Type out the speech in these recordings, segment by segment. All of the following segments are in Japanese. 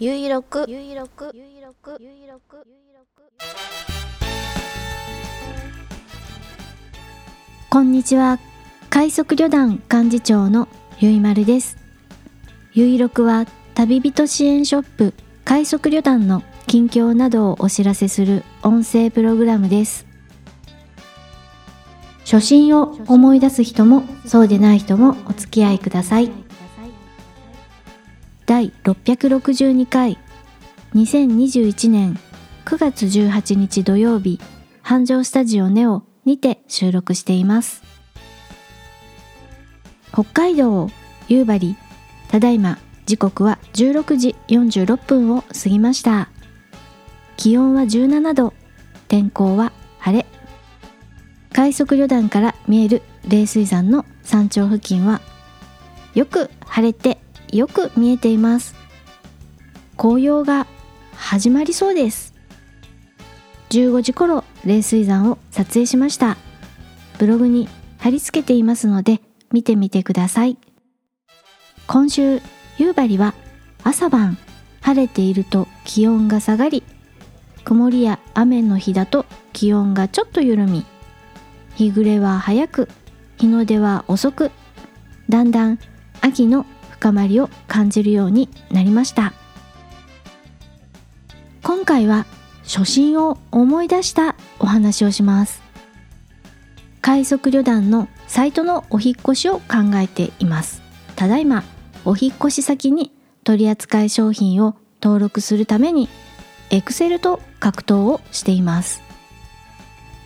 ゆいろくゆいろくゆいろくゆいろくゆいろくこんにちは。快速旅団幹事長のゆいまるです。ゆいろくは旅人支援ショップ快速旅団の近況などをお知らせする音声プログラムです。初心を思い出す人もそうでない人もお付き合いください。第662回。2021年9月18日土曜日繁盛スタジオネオにて収録しています。北海道夕張ただいま時刻は16時46分を過ぎました。気温は17度天候は晴れ。快速旅団から見える冷水山の山頂付近はよく晴れてよく見えています。紅葉が始まりそうです。15時頃冷水山を撮影しました。ブログに貼り付けていますので見てみてください。今週夕張は朝晩晴れていると気温が下がり曇りや雨の日だと気温がちょっと緩み日暮れは早く日の出は遅くだんだん秋の深まりを感じるようになりました。今回は初心を思い出したお話をします。快速旅団のサイトのお引越しを考えています。ただいまお引越し先に取扱い商品を登録するために Excel と格闘をしています。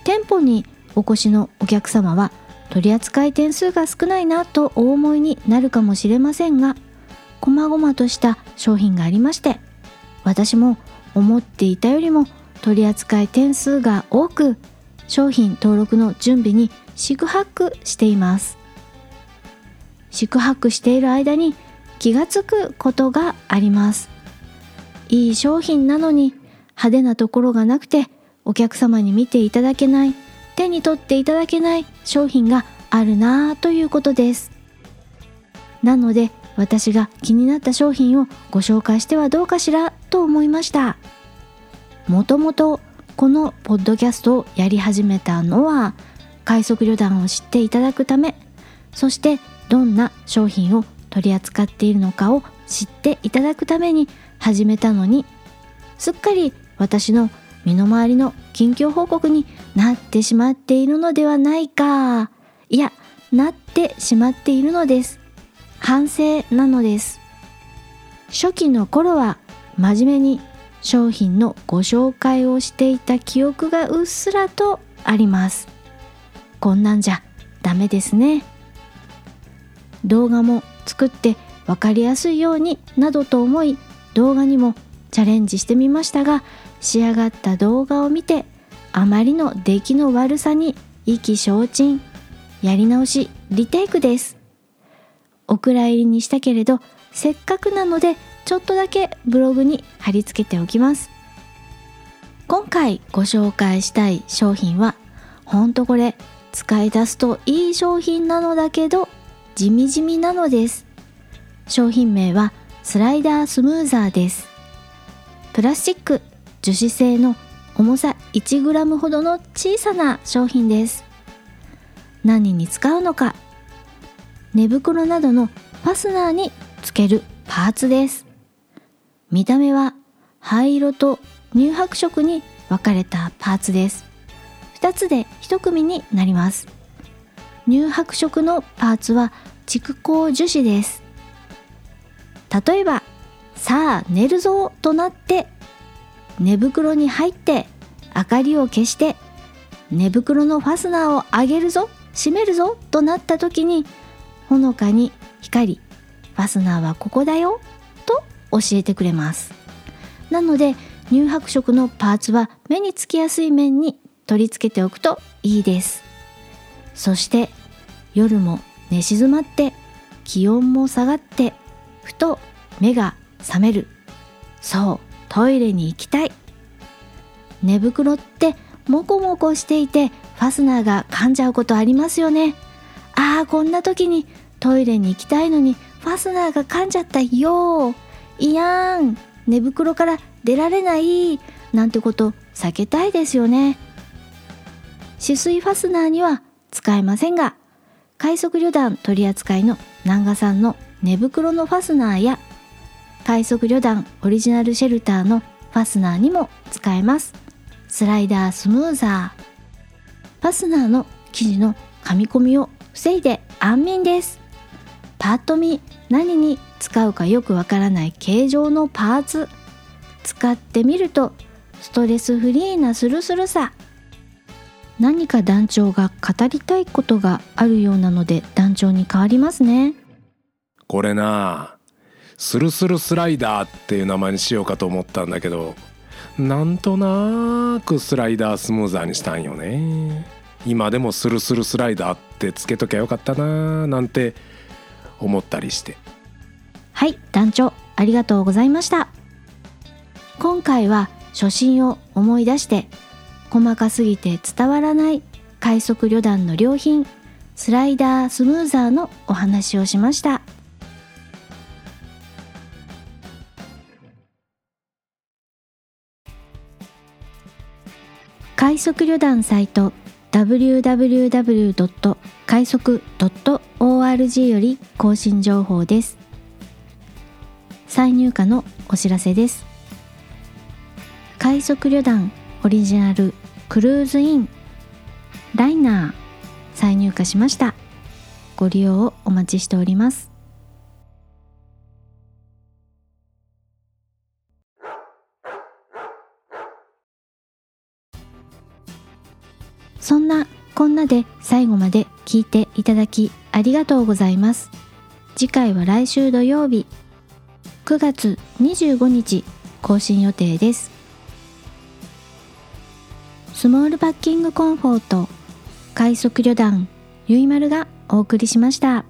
店舗にお越しのお客様は取扱い点数が少ないなとお思いになるかもしれませんが細々とした商品がありまして私も思っていたよりも取扱い点数が多く商品登録の準備に四苦八苦しています。四苦八苦している間に気がつくことがあります。いい商品なのに派手なところがなくてお客様に見ていただけない。手に取っていただけない商品があるなぁということです。なので私が気になった商品をご紹介してはどうかしらと思いました。もともとこのポッドキャストをやり始めたのは快速旅団を知っていただくためそしてどんな商品を取り扱っているのかを知っていただくために始めたのにすっかり私の身の回りの近況報告になってしまっているのではないか。いやなってしまっているのです。反省なのです。初期の頃は真面目に商品のご紹介をしていた記憶がうっすらとあります。こんなんじゃダメですね。動画も作って分かりやすいようになどと思い動画にもチャレンジしてみましたが仕上がった動画を見てあまりの出来の悪さに意気消沈。やり直しリテイクです。お蔵入りにしたけれどせっかくなのでちょっとだけブログに貼り付けておきます。今回ご紹介したい商品はほんとこれ使い出すといい商品なのだけど地味地味なのです。商品名はスライダースムーザーです。プラスチック樹脂製の重さ 1g ほどの小さな商品です。何に使うのか。寝袋などのファスナーにつけるパーツです。見た目は灰色と乳白色に分かれたパーツです。2つで1組になります。乳白色のパーツは蓄光樹脂です。例えばさあ寝るぞとなって寝袋に入って明かりを消して寝袋のファスナーを上げるぞ閉めるぞとなった時にほのかに光ファスナーはここだよと教えてくれます。なので乳白色のパーツは目につきやすい面に取り付けておくといいです。そして夜も寝静まって気温も下がってふと目が覚める。そう。トイレに行きたい。寝袋ってモコモコしていてファスナーが噛んじゃうことありますよね。ああこんな時にトイレに行きたいのにファスナーが噛んじゃったよいやん寝袋から出られないなんてこと避けたいですよね。止水ファスナーには使えませんが快速旅団取扱いの南賀さんの寝袋のファスナーや快速旅団オリジナルシェルターのファスナーにも使えます。スライダースムーザー。ファスナーの生地の噛み込みを防いで安眠です。パッと見何に使うかよくわからない形状のパーツ。使ってみるとストレスフリーなスルスルさ。何か団長が語りたいことがあるようなので団長に変わりますね。これな。スルスルスライダーっていう名前にしようかと思ったんだけどなんとなくスライダースムーザーにしたんよね。今でもスルスルスライダーってつけときゃよかったななんて思ったりして。はい団長ありがとうございました。今回は初心を思い出して細かすぎて伝わらない快速旅団の良品スライダースムーザーのお話をしました。快速旅団サイト www. 快速 .org より更新情報です。再入荷のお知らせです。快速旅団オリジナルクルーズインライナー再入荷しました。ご利用をお待ちしております。そんなこんなで最後まで聞いていただきありがとうございます。次回は来週土曜日。9月25日更新予定です。スモールパッキングコンフォート快速旅団ゆいまるがお送りしました。